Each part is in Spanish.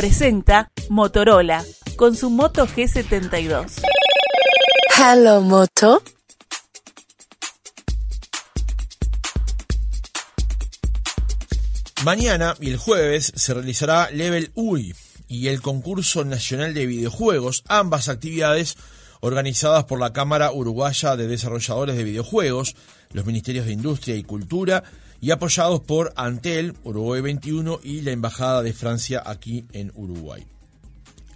presenta Motorola con su Moto G72. Hello Moto. Mañana y el jueves se realizará Level UI y el concurso nacional de videojuegos, ambas actividades organizadas por la Cámara Uruguaya de Desarrolladores de Videojuegos, los Ministerios de Industria y Cultura y apoyados por Antel, Uruguay 21 y la Embajada de Francia aquí en Uruguay.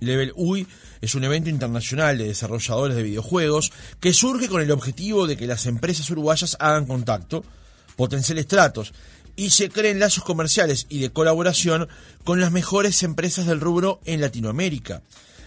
Level UI es un evento internacional de desarrolladores de videojuegos que surge con el objetivo de que las empresas uruguayas hagan contacto, potenciales tratos y se creen lazos comerciales y de colaboración con las mejores empresas del rubro en Latinoamérica.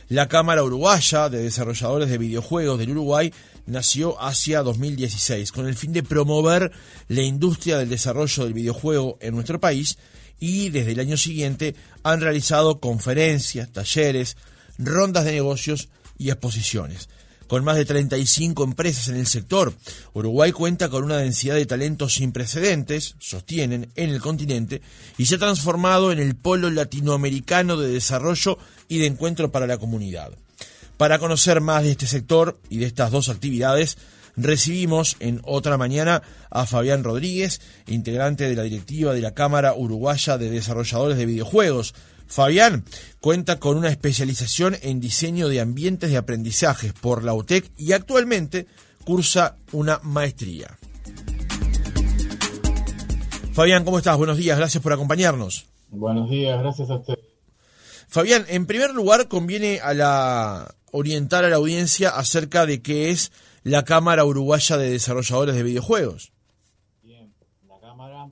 La Cámara Uruguaya de Desarrolladores de Videojuegos del Uruguay nació hacia 2016 con el fin de promover la industria del desarrollo del videojuego en nuestro país y desde el año siguiente han realizado conferencias, talleres, rondas de negocios y exposiciones. Con más de 35 empresas en el sector, Uruguay cuenta con una densidad de talentos sin precedentes, sostienen, en el continente y se ha transformado en el polo latinoamericano de desarrollo y de encuentro para la comunidad. Para conocer más de este sector y de estas dos actividades, recibimos en otra mañana a Fabián Rodríguez, integrante de la directiva de la Cámara Uruguaya de Desarrolladores de Videojuegos. Fabián cuenta con una especialización en diseño de ambientes de aprendizajes por la UTEC y actualmente cursa una maestría. Fabián, ¿cómo estás? Buenos días, gracias por acompañarnos. Buenos días, gracias a usted. Fabián, en primer lugar conviene a la orientar a la audiencia acerca de qué es la Cámara Uruguaya de Desarrolladores de Videojuegos. Bien, la Cámara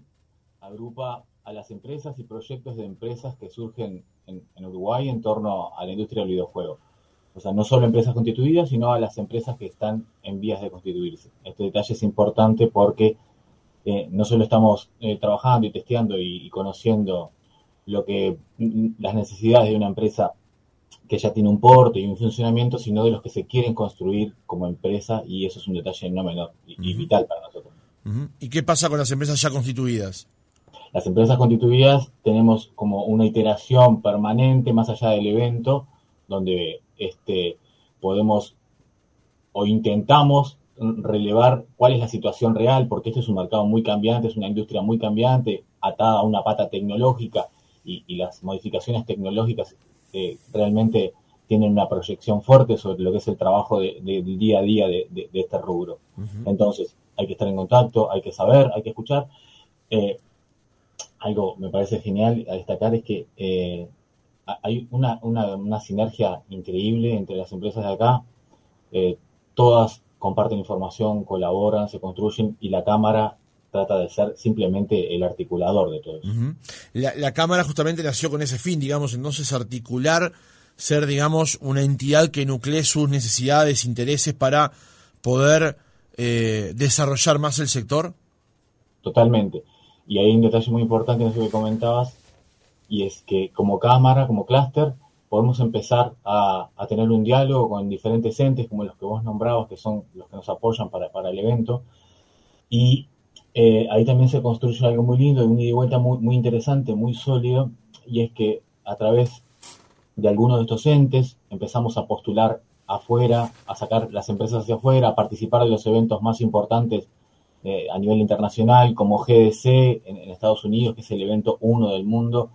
agrupa a las empresas y proyectos de empresas que surgen en, Uruguay en torno a la industria del videojuego. O sea, no solo empresas constituidas, sino a las empresas que están en vías de constituirse. Este detalle es importante porque eh, no solo estamos eh, trabajando y testeando y, conociendo lo que las necesidades de una empresa que ya tiene un porte y un funcionamiento, sino de los que se quieren construir como empresa y eso es un detalle no menor y, uh -huh. vital para nosotros. Uh -huh. ¿Y qué pasa con las empresas ya constituidas? Las empresas constituidas tenemos como una iteración permanente más allá del evento, donde este, podemos o intentamos relevar cuál es la situación real, porque este es un mercado muy cambiante, es una industria muy cambiante, atada a una pata tecnológica y, y las modificaciones tecnológicas eh, realmente tienen una proyección fuerte sobre lo que es el trabajo de, de, del día a día de, de este rubro. Uh -huh. Entonces, hay que estar en contacto, hay que saber, hay que escuchar. Eh, algo me parece genial a destacar es que eh, hay una, una, una, sinergia increíble entre las empresas de acá. Eh, todas comparten información, colaboran, se construyen y la Cámara trata de ser simplemente el articulador de todo eso. Uh -huh. la, la, Cámara justamente nació con ese fin, digamos, entonces articular, ser, digamos, una entidad que nuclee sus necesidades, intereses para poder eh, desarrollar más el sector. Totalmente. Y hay un detalle muy importante en eso que comentabas, y es que como cámara, como clúster, podemos empezar a, a, tener un diálogo con diferentes entes, como los que vos nombrabas, que son los que nos apoyan para, para el evento, y eh, ahí también se construye algo muy lindo, un ida y vuelta muy, interesante, muy sólido, y es que a través de algunos de estos entes empezamos a postular afuera, a sacar las empresas hacia afuera, a participar de los eventos más importantes eh, a nivel internacional, como GDC en, Estados Unidos, que es el evento uno del mundo,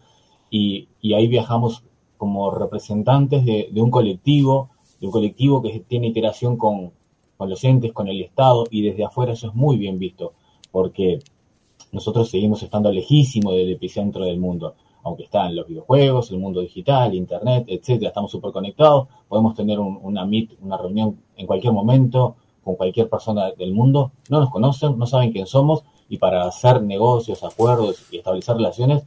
y, ahí viajamos como representantes de, de, un colectivo, de un colectivo que tiene iteración con, con los entes, con el Estado, y desde afuera eso es muy bien visto, porque nosotros seguimos estando lejísimo del epicentro del mundo, aunque están los videojuegos, el mundo digital, internet, etcétera, estamos súper conectados, podemos tener un, una meet, una reunión en cualquier momento, con cualquier persona del mundo, no nos conocen, no saben quién somos, y para hacer negocios, acuerdos y establecer relaciones,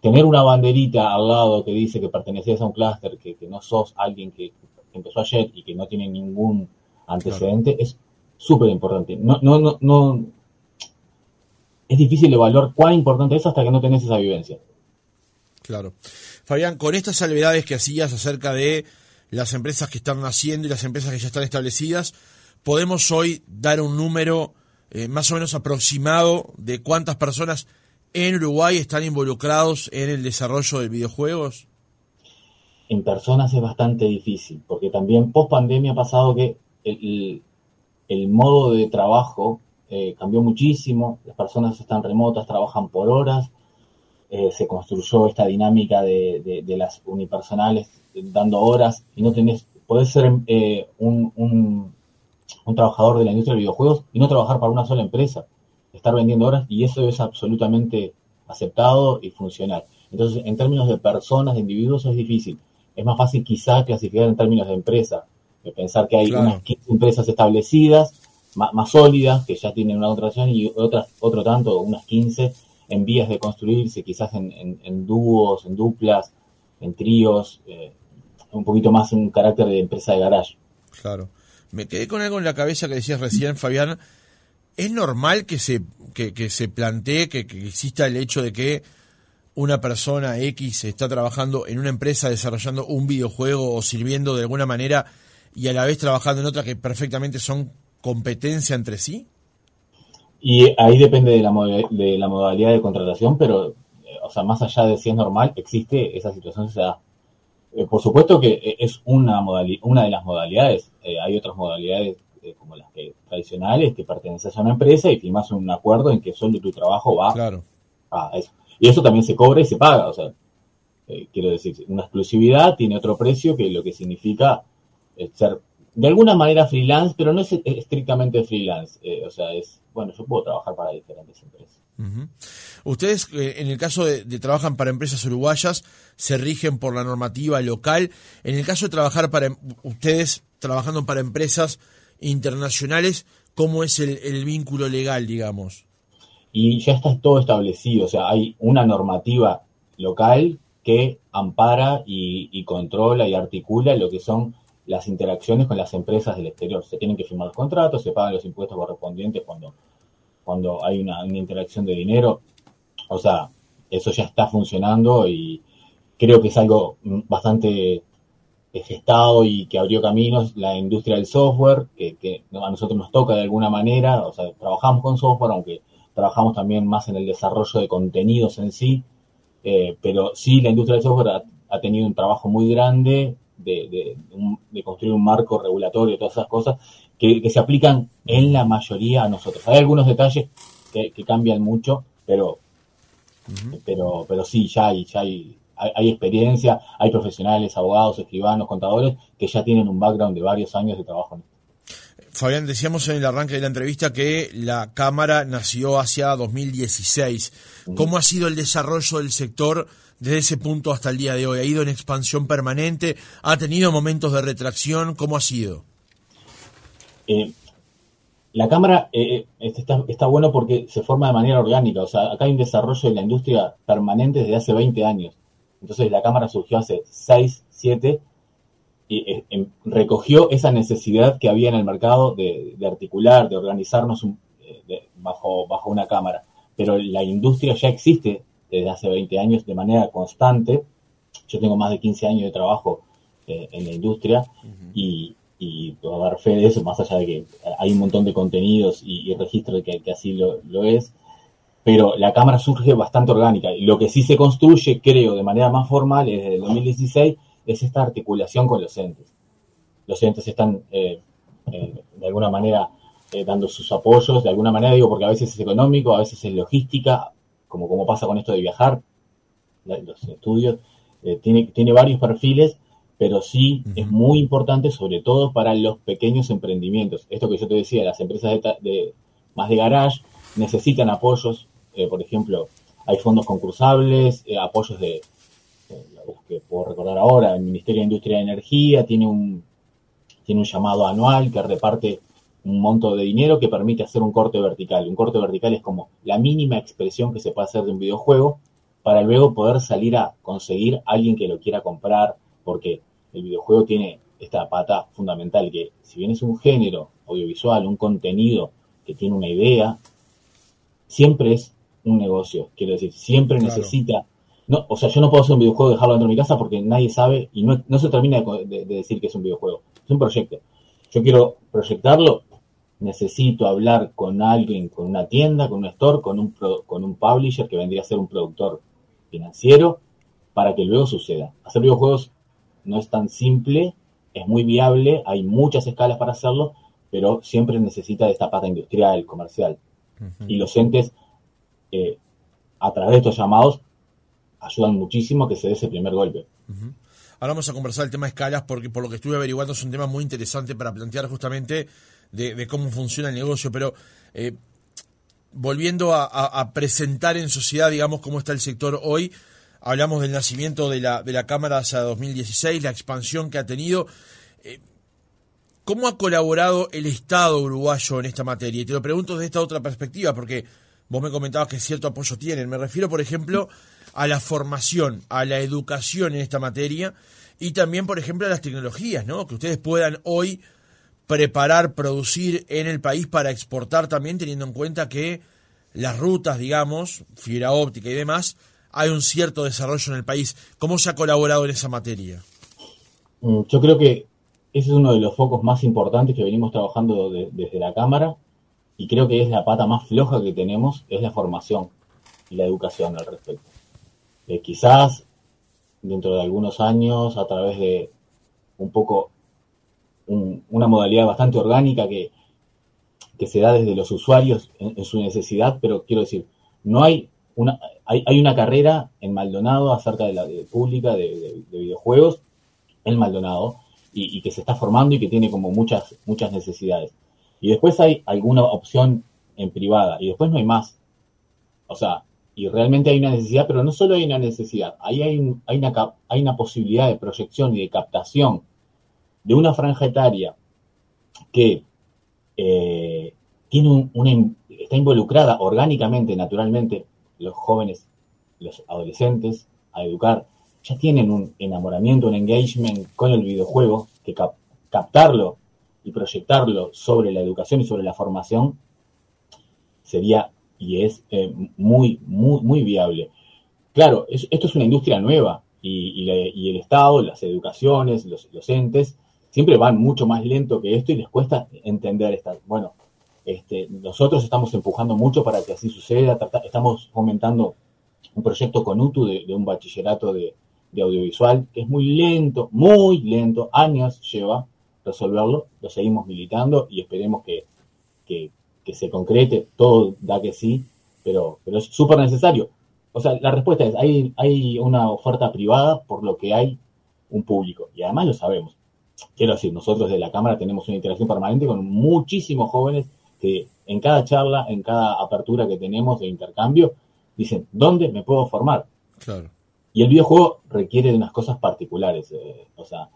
tener una banderita al lado que dice que perteneces a un clúster, que, que, no sos alguien que, que, empezó ayer y que no tiene ningún antecedente, claro. es súper importante. No, no, no, no, es difícil evaluar cuán importante es hasta que no tenés esa vivencia. Claro. Fabián, con estas salvedades que hacías acerca de las empresas que están naciendo y las empresas que ya están establecidas, ¿podemos hoy dar un número eh, más o menos aproximado de cuántas personas en Uruguay están involucrados en el desarrollo de videojuegos? en personas es bastante difícil, porque también post pandemia ha pasado que el, el modo de trabajo eh, cambió muchísimo, las personas están remotas, trabajan por horas, eh, se construyó esta dinámica de, de, las unipersonales dando horas y no tenés, podés ser eh, un, un, un, trabajador de la industria de videojuegos y no trabajar para una sola empresa, estar vendiendo horas y eso es absolutamente aceptado y funcional. Entonces, en términos de personas, de individuos, es difícil. Es más fácil quizá clasificar en términos de empresa, de pensar que hay unas 15 empresas establecidas más, sólidas, que ya tienen una contratación, y otras, otro tanto, unas 15, en vías de construirse, quizás en, dúos, en duplas, en tríos, eh, un poquito más un carácter de empresa de garage. Claro. Me quedé con algo en la cabeza que decías recién, Fabián. ¿Es normal que se, que, se plantee que, que, exista el hecho de que una persona X está trabajando en una empresa desarrollando un videojuego o sirviendo de alguna manera y a la vez trabajando en otra que perfectamente son competencia entre sí? Y ahí depende de la, de la modalidad de contratación, pero, eh, o sea, más allá de si es normal, existe esa situación, se da. Eh, por supuesto que eh, es una, una de las modalidades. hay otras modalidades como las que tradicionales que perteneces a una empresa y firmas un acuerdo en que solo tu trabajo va claro. a eso. Y eso también se cobra y se paga. O sea, quiero decir, una exclusividad tiene otro precio que lo que significa ser de alguna manera freelance, pero no es estrictamente freelance. Eh, o sea, es, bueno, yo puedo trabajar para diferentes empresas. Ustedes, eh, en el caso de, trabajan para empresas uruguayas, se rigen por la normativa local. En el caso de trabajar para em, ustedes, trabajando para empresas internacionales, ¿cómo es el, vínculo legal, digamos? Y ya está todo establecido, o sea, hay una normativa local que ampara y controla y articula lo que son las interacciones con las empresas del exterior. Se tienen que firmar contratos, se pagan los impuestos correspondientes cuando, cuando hay una, interacción de dinero. O sea, eso ya está funcionando y creo que es algo bastante gestado y que abrió caminos la industria del software, que, a nosotros nos toca de alguna manera, o sea, trabajamos con software, aunque trabajamos también más en el desarrollo de contenidos en sí, eh, pero sí la industria del software ha, tenido un trabajo muy grande de, construir un marco regulatorio, todas esas cosas, que, se aplican en la mayoría a nosotros. Hay algunos detalles que, cambian mucho, pero, pero, pero sí, ya hay, ya hay, hay, experiencia, hay profesionales, abogados, escribanos, contadores, que ya tienen un background de varios años de trabajo en esto. Fabián, decíamos en el arranque de la entrevista que la Cámara nació hacia 2016. ¿Cómo ha sido el desarrollo del sector desde ese punto hasta el día de hoy? ¿Ha ido en expansión permanente? ¿Ha tenido momentos de retracción? ¿Cómo ha sido? Eh, la Cámara eh, eh, está, bueno porque se forma de manera orgánica. O sea, acá hay un desarrollo de la industria permanente desde hace 20 años. Entonces la Cámara surgió hace 6, 7 y em, recogió esa necesidad que había en el mercado de, articular, de organizarnos bajo, bajo una Cámara. Pero la industria ya existe desde hace 20 años de manera constante. Yo tengo más de 15 años de trabajo eh, en la industria y, puedo dar fe de eso, más allá de que hay un montón de contenidos y, registros que, que así lo, es. Pero la cámara surge bastante orgánica. Y lo que sí se construye, creo, de manera más formal desde el 2016 es esta articulación con los entes. Los entes están, eh, eh, de alguna manera, dando sus apoyos, de alguna manera digo, porque a veces es económico, a veces es logística, como, como pasa con esto de viajar, los estudios, eh, tiene, tiene varios perfiles, pero sí es muy importante, sobre todo para los pequeños emprendimientos. Esto que yo te decía, las empresas de, más de garage necesitan apoyos, eh, por ejemplo, hay fondos concursables, eh, apoyos de, que puedo recordar ahora, el Ministerio de Industria y Energía tiene un, tiene un llamado anual que reparte un monto de dinero que permite hacer un corte vertical. Un corte vertical es como la mínima expresión que se puede hacer de un videojuego para luego poder salir a conseguir a alguien que lo quiera comprar, porque el videojuego tiene esta pata fundamental que si bien es un género audiovisual, un contenido que tiene una idea, siempre es un negocio, quiero decir, siempre necesita... No, o sea, yo no puedo hacer un videojuego y dejarlo dentro de mi casa porque nadie sabe y no, no se termina de decir que es un videojuego. Es un proyecto. Yo quiero proyectarlo necesito hablar con alguien, con una tienda, con un store, con un, con un publisher que vendría a ser un productor financiero, para que luego suceda. Hacer videojuegos no es tan simple, es muy viable, hay muchas escalas para hacerlo, pero siempre necesita de esta pata industrial, comercial. Y los entes, eh, a través de estos llamados, ayudan muchísimo a que se dé ese primer golpe. Ahora vamos a conversar el tema de escalas porque por lo que estuve averiguando es un tema muy interesante para plantear justamente de, cómo funciona el negocio, pero eh, volviendo a, presentar en sociedad, digamos, cómo está el sector hoy, hablamos del nacimiento de la, de la Cámara hacia 2016, la expansión que ha tenido. Eh, ¿Cómo ha colaborado el Estado uruguayo en esta materia? Y te lo pregunto desde esta otra perspectiva, porque vos me comentabas que cierto apoyo tienen. Me refiero, por ejemplo, a la formación, a la educación en esta materia y también, por ejemplo, a las tecnologías, ¿no? Que ustedes puedan hoy preparar, producir en el país para exportar también, teniendo en cuenta que las rutas, digamos, fibra óptica y demás, hay un cierto desarrollo en el país. ¿Cómo se ha colaborado en esa materia? Mm, yo creo que ese es uno de los focos más importantes que venimos trabajando desde la Cámara y creo que es la pata más floja que tenemos, es la formación y la educación al respecto. Eh, quizás dentro de algunos años, a través de un poco una modalidad bastante orgánica que, que se da desde los usuarios en, su necesidad, pero quiero decir, no hay una, hay, hay una carrera en Maldonado acerca de la pública de, videojuegos en Maldonado y, que se está formando y que tiene como muchas, muchas necesidades. Y después hay alguna opción en privada y después no hay más. O sea, y realmente hay una necesidad, pero no solo hay una necesidad, ahí hay, hay, una, hay una posibilidad de proyección y de captación de una franja etaria que eh, tiene una, está involucrada orgánicamente, naturalmente, los jóvenes, los adolescentes, a educar, ya tienen un enamoramiento, un engagement con el videojuego, que captarlo y proyectarlo sobre la educación y sobre la formación sería y es eh, muy, muy, muy viable. Claro, esto es una industria nueva y, el Estado, las educaciones, los, los entes, siempre van mucho más lento que esto y les cuesta entender esta. Bueno, este, nosotros estamos empujando mucho para que así suceda, estamos fomentando un proyecto con UTU de, un bachillerato de, audiovisual que es muy lento, muy lento, años lleva resolverlo, lo seguimos militando y esperemos que, se concrete, todo da que sí, pero, pero es súper necesario. O sea, la respuesta es, hay, hay una oferta privada por lo que hay un público, y además lo sabemos quiero decir, nosotros de la Cámara tenemos una interacción permanente con muchísimos jóvenes que en cada charla, en cada apertura que tenemos de intercambio, dicen, ¿dónde me puedo formar? Claro. Y el videojuego requiere de unas cosas particulares. Eh, o sea,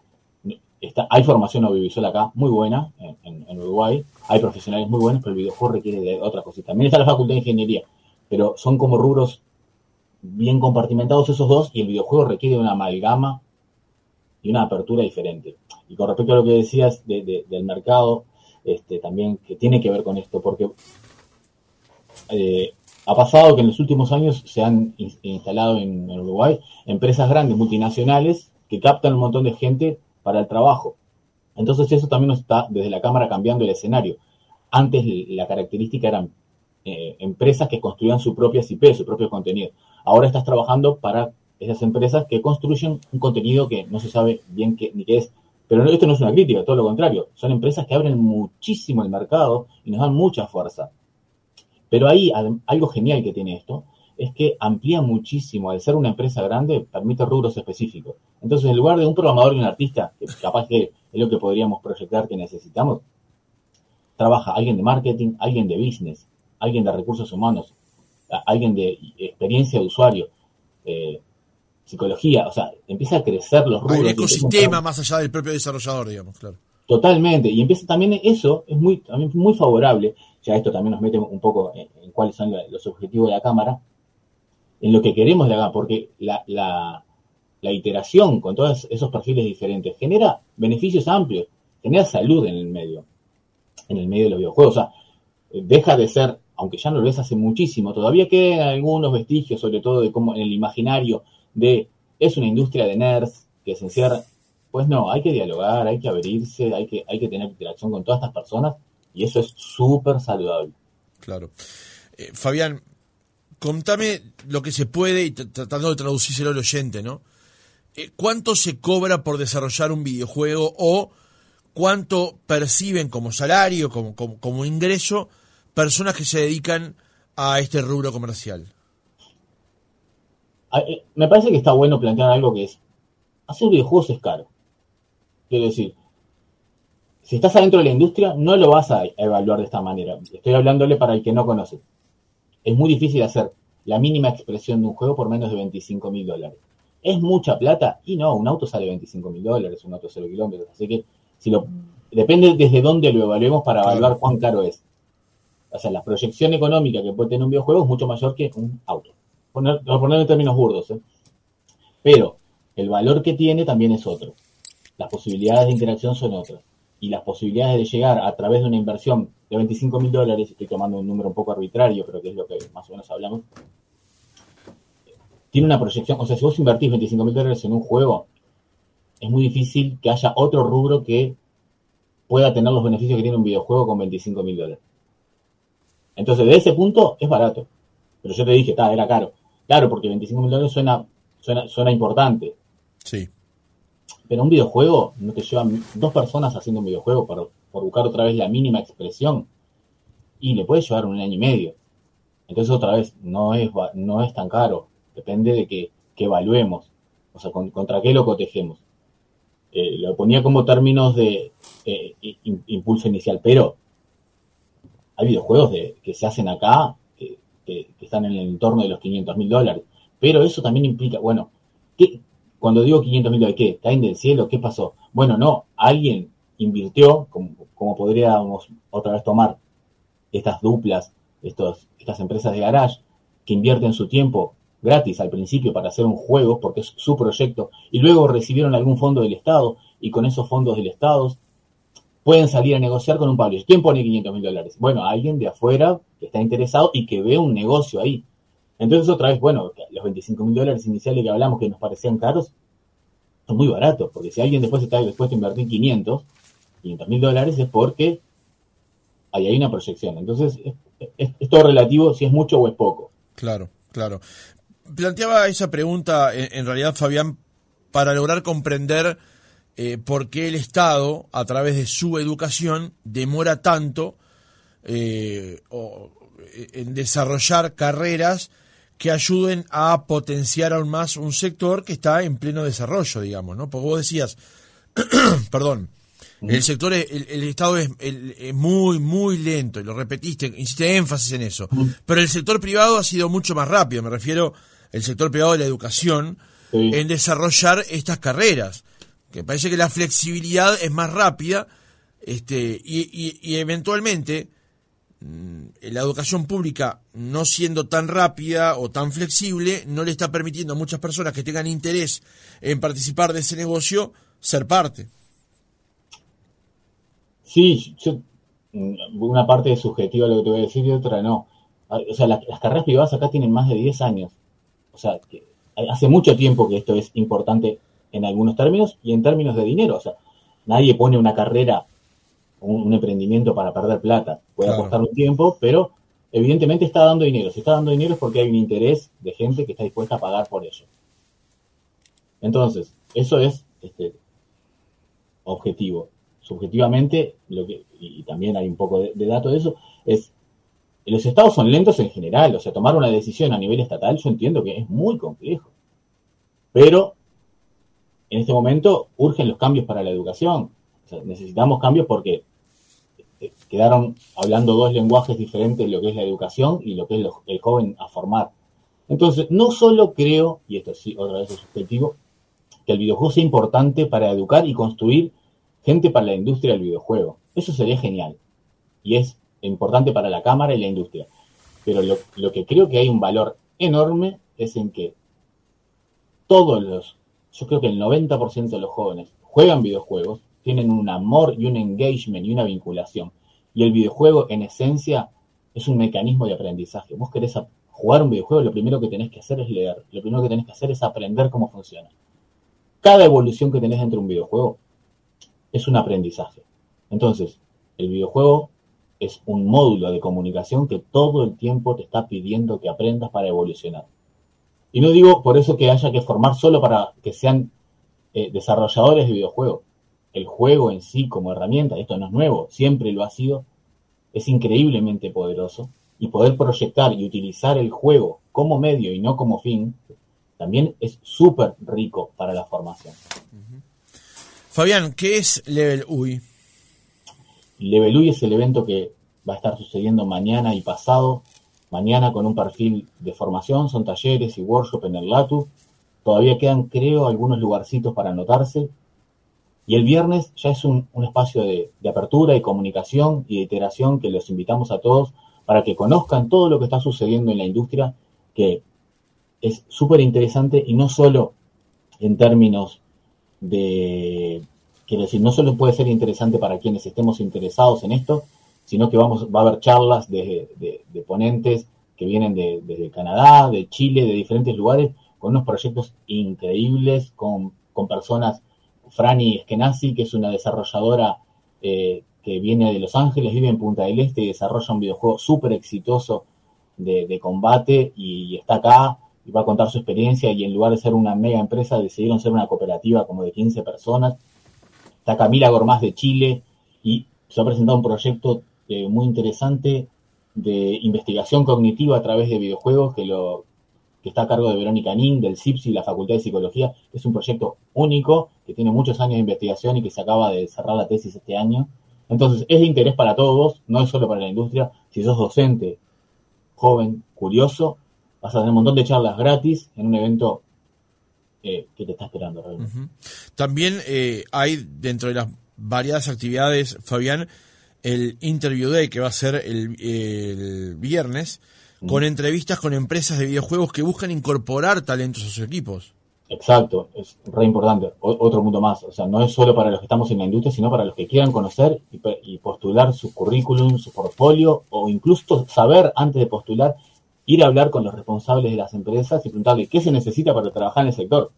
está, hay formación audiovisual acá muy buena en, Uruguay, hay profesionales muy buenos, pero el videojuego requiere de otras cositas. También está la Facultad de Ingeniería, pero son como rubros bien compartimentados esos dos y el videojuego requiere una amalgama y una apertura diferente. Y con respecto a lo que decías del mercado, este, también que tiene que ver con esto, porque eh, ha pasado que en los últimos años se han instalado en, Uruguay empresas grandes, multinacionales, que captan un montón de gente para el trabajo. Entonces eso también nos está desde la Cámara cambiando el escenario. Antes la característica eran eh, empresas que construían su propia IP, su propio contenido. Ahora estás trabajando para esas empresas que construyen un contenido que no se sabe bien qué, ni qué es. Pero esto no es una crítica, todo lo contrario. Son empresas que abren muchísimo el mercado y nos dan mucha fuerza. Pero ahí algo genial que tiene esto es que amplía muchísimo. Al ser una empresa grande, permite rubros específicos. Entonces, en lugar de un programador y un artista, que capaz que es lo que podríamos proyectar que necesitamos, trabaja alguien de marketing, alguien de business, alguien de recursos humanos, alguien de experiencia de usuario, eh, psicología, o sea, empieza a crecer los rubros. Hay ecosistema más allá del propio desarrollador, digamos, claro. Totalmente, y empieza también eso, es muy, también muy favorable, ya esto también nos mete un poco en, cuáles son los objetivos de la Cámara, en lo que queremos de la porque la, la, la iteración con todos esos perfiles diferentes genera beneficios amplios, genera salud en el medio, en el medio de los videojuegos, o sea, deja de ser, aunque ya no lo ves hace muchísimo, todavía quedan algunos vestigios, sobre todo de cómo en el imaginario de es una industria de nerds que se encierra. Pues no, hay que dialogar, hay que abrirse, hay que, hay que tener interacción con todas estas personas y eso es súper saludable. Claro. Eh, Fabián, contame lo que se puede y tratando de traducírselo al oyente, ¿no? eh, ¿cuánto se cobra por desarrollar un videojuego o cuánto perciben como salario, como, como, ingreso, personas que se dedican a este rubro comercial? Ah, eh, me parece que está bueno plantear algo que es, hacer videojuegos es caro. Quiero decir, si estás adentro de la industria, no lo vas a evaluar de esta manera. Estoy hablándole para el que no conoce. Es muy difícil hacer la mínima expresión de un juego por menos de 25 mil dólares. ¿Es mucha plata? Y no, un auto sale 25 mil dólares, un auto 0 kilómetros. Así que si lo, depende desde dónde lo evaluemos para evaluar cuán caro es. O sea, la proyección económica que puede tener un videojuego es mucho mayor que un auto. Poner, ponerlo en términos burdos. ¿eh? Pero el valor que tiene también es otro. Las posibilidades de interacción son otras. Y las posibilidades de llegar a través de una inversión de 25 mil dólares, estoy tomando un número un poco arbitrario, pero que es lo que más o menos hablamos, tiene una proyección, o sea, si vos invertís 25 mil dólares en un juego, es muy difícil que haya otro rubro que pueda tener los beneficios que tiene un videojuego con 25 mil dólares. Entonces, de ese punto es barato. Pero yo te dije, está, era caro. Claro, porque 25 mil dólares suena, suena, suena importante. Sí. Pero un videojuego no te llevan dos personas haciendo un videojuego por, por buscar otra vez la mínima expresión. Y le puede llevar un año y medio. Entonces, otra vez, no es, no es tan caro. Depende de que, evaluemos. O sea, contra qué lo cotejemos. Eh, lo ponía como términos de eh, impulso inicial, pero hay videojuegos de, que se hacen acá que, están en el entorno de los 500 mil dólares. Pero eso también implica, bueno, ¿qué, cuando digo 500 mil dólares, ¿qué? ¿Caen del cielo? ¿Qué pasó? Bueno, no, alguien invirtió, como, como podríamos otra vez tomar estas duplas, estos, estas empresas de garage, que invierten su tiempo gratis al principio para hacer un juego, porque es su proyecto, y luego recibieron algún fondo del Estado, y con esos fondos del Estado pueden salir a negociar con un publisher. ¿Quién pone 500 mil dólares? Bueno, alguien de afuera que está interesado y que ve un negocio ahí. Entonces, otra vez, bueno, los 25 mil dólares iniciales que hablamos que nos parecían caros, son muy baratos, porque si alguien después está dispuesto a invertir 500, 500 mil dólares es porque ahí hay una proyección. Entonces, es todo relativo si es mucho o es poco. Claro, claro planteaba esa pregunta, en, realidad, Fabián, para lograr comprender eh, por qué el Estado, a través de su educación, demora tanto eh, en desarrollar carreras que ayuden a potenciar aún más un sector que está en pleno desarrollo, digamos, ¿no? Porque vos decías, perdón, el sector, el, Estado es, muy, muy lento, y lo repetiste, hiciste énfasis en eso, pero el sector privado ha sido mucho más rápido, me refiero el sector privado de la educación en desarrollar estas carreras. Que parece que la flexibilidad es más rápida este, y, eventualmente mm, la educación pública, no siendo tan rápida o tan flexible, no le está permitiendo a muchas personas que tengan interés en participar de ese negocio ser parte. Sí, mm, una parte es subjetiva lo que te voy a decir y otra no. O sea, las carreras privadas acá tienen más de 10 años o sea, que hace mucho tiempo que esto es importante en algunos términos y en términos de dinero. O sea, nadie pone una carrera, un, emprendimiento para perder plata. Puede aportar un tiempo, pero evidentemente está dando dinero. Si está dando dinero es porque hay un interés de gente que está dispuesta a pagar por ello. Entonces, eso es este, objetivo. Subjetivamente, lo que, y también hay un poco de, de dato de eso, es los estados son lentos en general, o sea, tomar una decisión a nivel estatal yo entiendo que es muy complejo. Pero en este momento urgen los cambios para la educación. necesitamos cambios porque eh, quedaron hablando dos lenguajes diferentes, lo que es la educación y lo que es el joven a formar. Entonces, no solo creo, y esto sí, otra vez es subjetivo, que el videojuego sea importante para educar y construir gente para la industria del videojuego. Eso sería genial. Y es importante para la Cámara y la industria. Pero lo, que creo que hay un valor enorme es en que todos los, yo creo que el 90% de los jóvenes juegan videojuegos, tienen un amor y un engagement y una vinculación. Y el videojuego, en esencia, es un mecanismo de aprendizaje. Vos querés jugar un videojuego, lo primero que tenés que hacer es leer, lo primero que tenés que hacer es aprender cómo funciona. Cada evolución que tenés dentro de un videojuego es un aprendizaje. Entonces, el videojuego es un módulo de comunicación que todo el tiempo te está pidiendo que aprendas para evolucionar. Y no digo por eso que haya que formar solo para que sean eh, desarrolladores de videojuegos. El juego en sí como herramienta, esto no es nuevo, siempre lo ha sido, es increíblemente poderoso y poder proyectar y utilizar el juego como medio y no como fin, también es súper rico para la formación. Fabián, ¿qué es Level UI? Level UI es el evento que va a estar sucediendo mañana y pasado. Mañana con un perfil de formación, son talleres y workshops en el LATU. Todavía quedan, creo, algunos lugarcitos para anotarse. Y el viernes ya es un, espacio de, de, apertura y comunicación y de iteración que los invitamos a todos para que conozcan todo lo que está sucediendo en la industria, que es súper interesante y no solo en términos de, quiero decir, no solo puede ser interesante para quienes estemos interesados en esto, sino que vamos, va a haber charlas de, ponentes que vienen de, desde Canadá, de Chile, de diferentes lugares, con unos proyectos increíbles, con, con personas, Franny Eskenazi, que es una desarrolladora eh, que viene de Los Ángeles, vive en Punta del Este y desarrolla un videojuego súper exitoso de, combate y está acá y va a contar su experiencia y en lugar de ser una mega empresa decidieron ser una cooperativa como de 15 personas. Está Camila Gormaz de Chile y se ha presentado un proyecto eh, muy interesante de investigación cognitiva a través de videojuegos que lo que está a cargo de Verónica Nin del CIPSI, la Facultad de Psicología. Es un proyecto único que tiene muchos años de investigación y que se acaba de cerrar la tesis este año. Entonces, es de interés para todos, no es solo para la industria. Si sos docente, joven, curioso, vas a tener un montón de charlas gratis en un evento eh, que te está esperando realmente. También eh, hay dentro de las variadas actividades, Fabián, el Interview Day que va a ser el, viernes, con entrevistas con empresas de videojuegos que buscan incorporar talentos a sus equipos. Exacto, es re importante. otro mundo más. O sea, no es solo para los que estamos en la industria, sino para los que quieran conocer y, y postular su currículum, su portfolio, o incluso saber antes de postular ir a hablar con los responsables de las empresas y preguntarle qué se necesita para trabajar en el sector.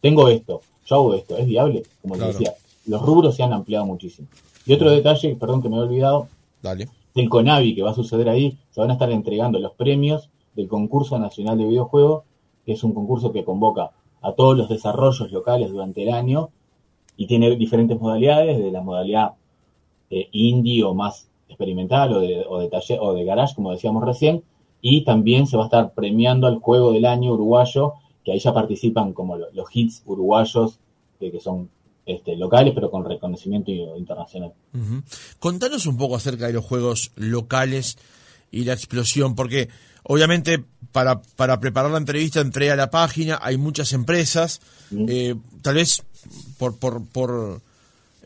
Tengo esto, yo hago esto, ¿es viable? Como les decía, los rubros se han ampliado muchísimo. Y otro detalle, perdón que me he olvidado, Dale. del CONAVI que va a suceder ahí, se van a estar entregando los premios del concurso nacional de videojuegos, que es un concurso que convoca a todos los desarrollos locales durante el año y tiene diferentes modalidades, de la modalidad eh, indie o más experimental o de, o de taller o de garage, como decíamos recién, y también se va a estar premiando al juego del año uruguayo, que ahí ya participan como los, hits uruguayos, que son este, locales, pero con reconocimiento internacional. Contanos un poco acerca de los juegos locales y la explosión, porque obviamente para, para preparar la entrevista entré a la página, hay muchas empresas, eh, tal vez por, por, por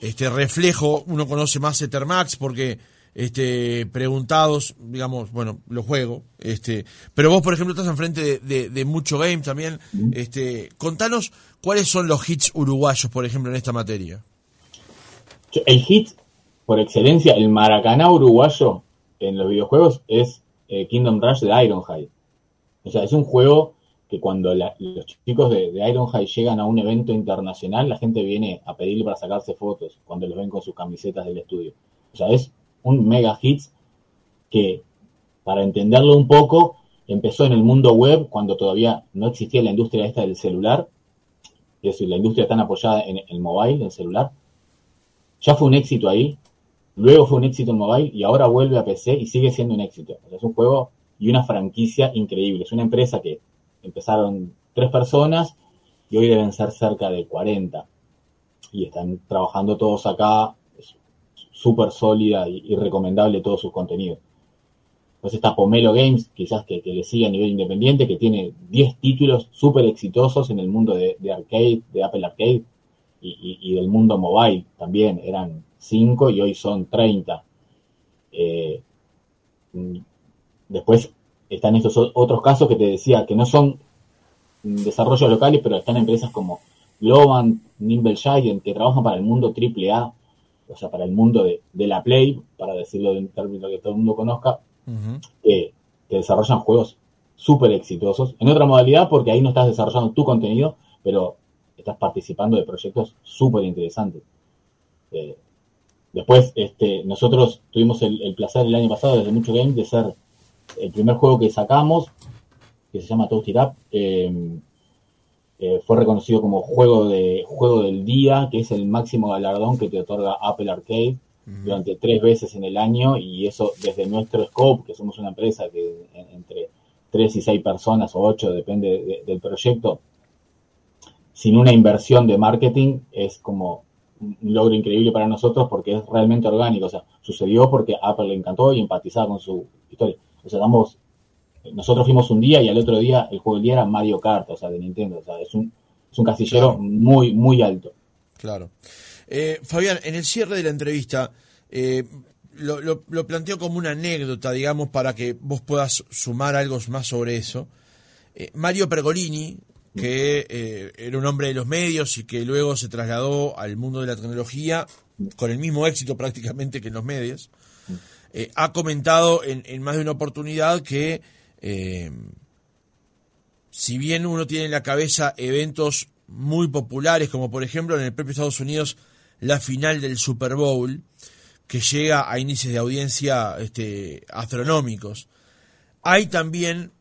este reflejo uno conoce más Ethermax porque este, preguntados, digamos, bueno, lo juego, este, pero vos, por ejemplo, estás enfrente de, de, mucho game también, este, contanos cuáles son los hits uruguayos, por ejemplo, en esta materia. El hit, por excelencia, el Maracaná uruguayo en los videojuegos es eh, Kingdom Rush de Ironhide. O sea, es un juego que cuando los chicos de, de, Ironhide llegan a un evento internacional, la gente viene a pedirle para sacarse fotos cuando los ven con sus camisetas del estudio. O sea, es un mega hits que, para entenderlo un poco, empezó en el mundo web cuando todavía no existía la industria esta del celular, es decir, la industria tan apoyada en el mobile, en el celular. Ya fue un éxito ahí, luego fue un éxito en mobile y ahora vuelve a PC y sigue siendo un éxito. es un juego y una franquicia increíble. Es una empresa que empezaron tres personas y hoy deben ser cerca de 40. Y están trabajando todos acá súper sólida y, recomendable todos sus contenidos. Pues está Pomelo Games, quizás que, le siga a nivel independiente, que tiene 10 títulos súper exitosos en el mundo de, arcade, de Apple Arcade y, del mundo mobile también. Eran 5 y hoy son 30. Eh, después están estos otros casos que te decía, que no son desarrollos locales, pero están empresas como Globant, Nimble Giant, que trabajan para el mundo AAA o sea, para el mundo de, la Play, para decirlo de un término que todo el mundo conozca, que desarrollan juegos súper exitosos. En otra modalidad, porque ahí no estás desarrollando tu contenido, pero estás participando de proyectos súper interesantes. Eh, después, este, nosotros tuvimos el, placer el año pasado, desde Mucho Game, de ser el primer juego que sacamos, que se llama Toast It Up, eh, eh, fue reconocido como juego, de, juego del día, que es el máximo galardón que te otorga Apple Arcade durante tres veces en el año y eso desde nuestro scope, que somos una empresa que entre tres y seis personas o ocho, depende del proyecto, sin una inversión de marketing es como un logro increíble para nosotros porque es realmente orgánico. O sea, sucedió porque Apple le encantó y empatizaba con su historia. O sea, damos, nosotros fuimos un día y al otro día el juego del día era Mario Kart, o sea, de Nintendo. O sea, es un, es un casillero muy, muy alto. Claro. Eh, Fabián, en el cierre de la entrevista, eh, lo, lo, planteo como una anécdota, digamos, para que vos puedas sumar algo más sobre eso. Eh, Mario Pergolini, que era un hombre de los medios y que luego se trasladó al mundo de la tecnología con el mismo éxito prácticamente que en los medios, eh, ha comentado en, más de una oportunidad que eh, si bien uno tiene en la cabeza eventos muy populares, como por ejemplo en el propio Estados Unidos la final del Super Bowl, que llega a índices de audiencia este, astronómicos, hay también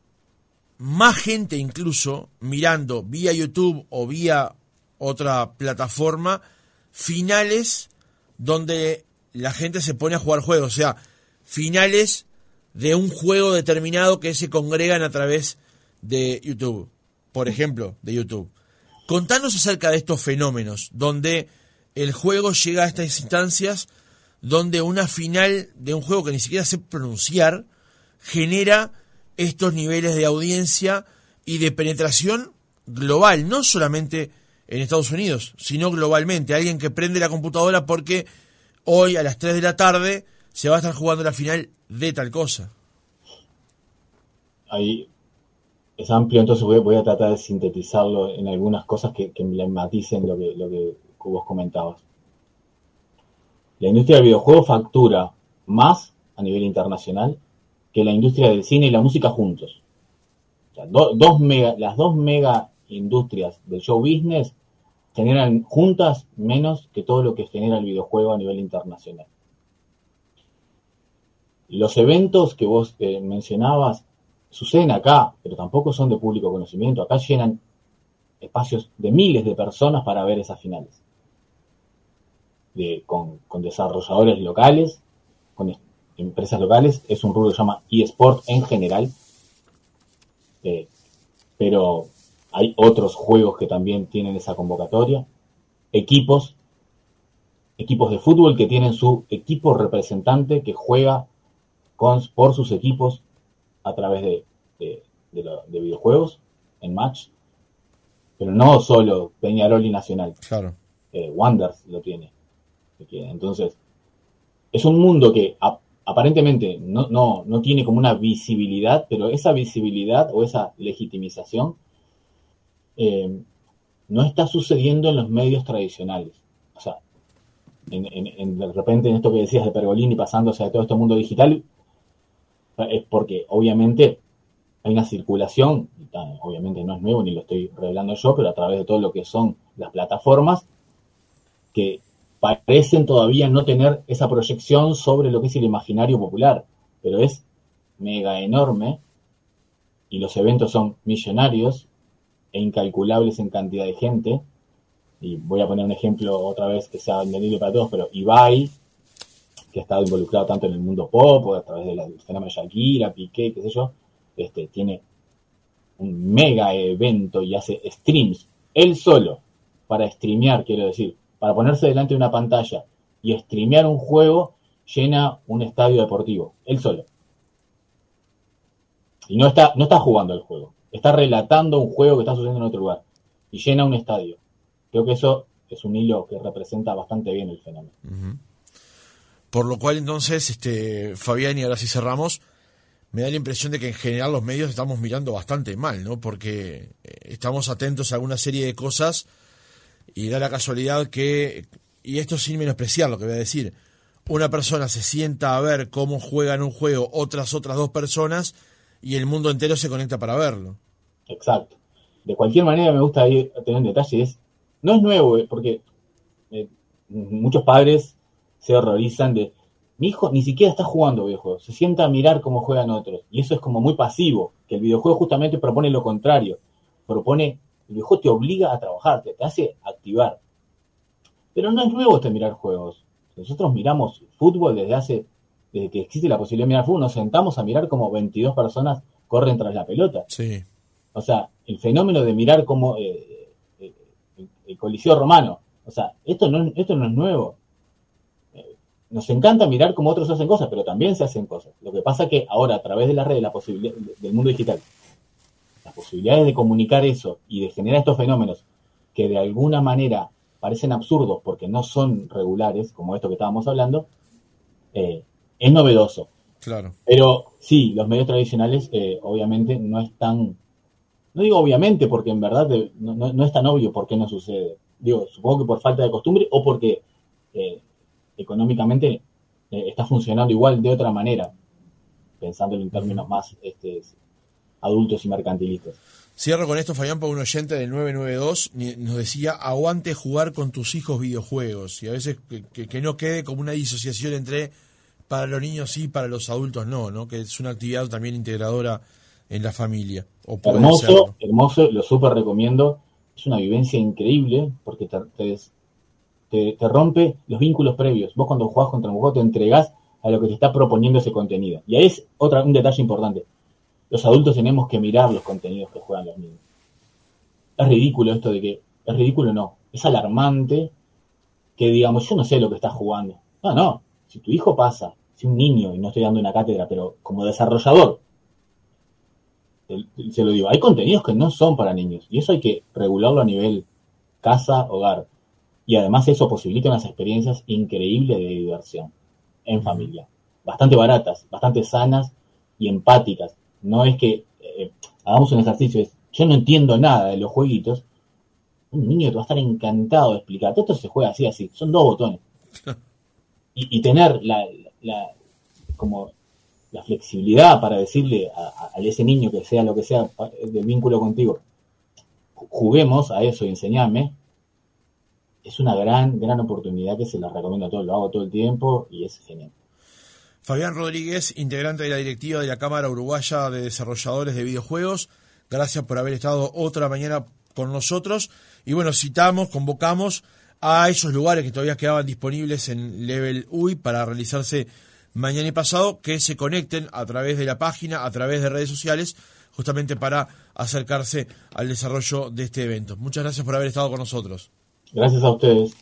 más gente incluso mirando vía YouTube o vía otra plataforma finales donde la gente se pone a jugar juegos, o sea, finales de un juego determinado que se congregan a través de YouTube, por ejemplo, de YouTube. Contanos acerca de estos fenómenos, donde el juego llega a estas instancias, donde una final de un juego que ni siquiera sé pronunciar genera estos niveles de audiencia y de penetración global, no solamente en Estados Unidos, sino globalmente. Alguien que prende la computadora porque hoy a las 3 de la tarde se va a estar jugando la final de tal cosa. Ahí es amplio, entonces voy, a tratar de sintetizarlo en algunas cosas que, que maticen lo que, lo que vos comentabas. La industria del videojuego factura más a nivel internacional que la industria del cine y la música juntos. dos mega, las dos mega industrias del show business generan juntas menos que todo lo que genera el videojuego a nivel internacional. Los eventos que vos eh, mencionabas suceden acá, pero tampoco son de público conocimiento. Acá llenan espacios de miles de personas para ver esas finales. con, desarrolladores locales, con empresas locales, es un rubro que se llama eSport en general, eh, pero hay otros juegos que también tienen esa convocatoria, equipos, equipos de fútbol que tienen su equipo representante que juega con, por sus equipos a través de, de, videojuegos en match, pero no solo Peñarol y Nacional. Claro. Eh, Wonders lo tiene. Entonces, es un mundo que aparentemente no, no, no tiene como una visibilidad, pero esa visibilidad o esa legitimización eh, no está sucediendo en los medios tradicionales. O sea, en, de repente en esto que decías de Pergolini pasándose a todo este mundo digital, es porque obviamente hay una circulación, obviamente no es nuevo ni lo estoy revelando yo, pero a través de todo lo que son las plataformas, que parecen todavía no tener esa proyección sobre lo que es el imaginario popular, pero es mega enorme y los eventos son millonarios e incalculables en cantidad de gente. Y voy a poner un ejemplo otra vez que sea entendible para todos, pero Ibai, que ha estado involucrado tanto en el mundo pop a través del fenómeno Shakira, Piqué, qué sé yo, este, tiene un mega evento y hace streams, él solo, para streamear, quiero decir, para ponerse delante de una pantalla y streamear un juego, llena un estadio deportivo, él solo. Y no está, no está jugando el juego, está relatando un juego que está sucediendo en otro lugar y llena un estadio. Creo que eso es un hilo que representa bastante bien el fenómeno. Por lo cual entonces, este, Fabián, y ahora sí cerramos, me da la impresión de que en general los medios estamos mirando bastante mal, ¿no? Porque eh, estamos atentos a alguna serie de cosas y da la casualidad que, y esto sin menospreciar lo que voy a decir, una persona se sienta a ver cómo juegan un juego otras otras dos personas y el mundo entero se conecta para verlo. Exacto. De cualquier manera me gusta ir a tener un detalle, es, no es nuevo, eh, porque eh, muchos padres se horrorizan de, mi hijo ni siquiera está jugando videojuegos, se sienta a mirar cómo juegan otros, y eso es como muy pasivo, que el videojuego justamente propone lo contrario, propone El videojuego te obliga a trabajar, te, te hace activar. Pero no es nuevo este mirar juegos. Nosotros miramos fútbol desde hace, desde que existe la posibilidad de mirar fútbol, nos sentamos a mirar como 22 personas corren tras la pelota. Sí. O sea, el fenómeno de mirar como eh, eh, el, el Coliseo Romano. O sea, esto no, esto no es nuevo. Nos encanta mirar cómo otros hacen cosas, pero también se hacen cosas. Lo que pasa que ahora, a través de la red, la posibilidad, del mundo digital, las posibilidades de comunicar eso y de generar estos fenómenos que de alguna manera parecen absurdos porque no son regulares, como esto que estábamos hablando, eh, es novedoso. Claro. Pero sí, los medios tradicionales eh, obviamente no están, no digo obviamente porque en verdad de- no, no- no es tan obvio por qué no sucede. Digo, supongo que por falta de costumbre o porque eh, económicamente eh, está funcionando igual de otra manera, pensándolo en términos más este, adultos y mercantilistas. Cierro con esto, Fabián, por un oyente del 992 ni- nos decía, aguante jugar con tus hijos videojuegos. Y a veces que, que- que no quede como una disociación entre para los niños sí, para los adultos no, ¿no? Que es una actividad también integradora en la familia. O Hermoso, hermoso, lo súper recomiendo. Es una vivencia increíble porque te, te te- rompe los vínculos previos. Vos cuando jugás contra un juego te entregás a lo que te está proponiendo ese contenido. Y ahí es otra, un detalle importante. Los adultos tenemos que mirar los contenidos que juegan los niños. Es ridículo esto de que, es ridículo no, es alarmante que digamos, yo no sé lo que estás jugando. No, no, si tu hijo pasa, si un niño, y no estoy dando una cátedra, pero como desarrollador, se lo digo, hay contenidos que no son para niños y eso hay que regularlo a nivel casa, hogar. Y además eso posibilita unas experiencias increíbles de diversión en familia. Bastante baratas, bastante sanas y empáticas. No es que eh, hagamos un ejercicio, es, yo no entiendo nada de los jueguitos. Un niño te va a estar encantado de explicarte. Esto se juega así, así. Son dos botones. Y, y tener la, la- como la flexibilidad para decirle a, ese niño que sea lo que sea del vínculo contigo, ju- juguemos a eso y enseñame, es una gran, gran oportunidad que se la recomiendo a todos, lo hago todo el tiempo y es genial. Fabián Rodríguez, integrante de la directiva de la Cámara Uruguaya de Desarrolladores de Videojuegos, gracias por haber estado otra mañana con nosotros. Y bueno, citamos, convocamos a esos lugares que todavía quedaban disponibles en Level UI para realizarse mañana y pasado, que se conecten a través de la página, a través de redes sociales, justamente para acercarse al desarrollo de este evento. Muchas gracias por haber estado con nosotros. Gracias a ustedes.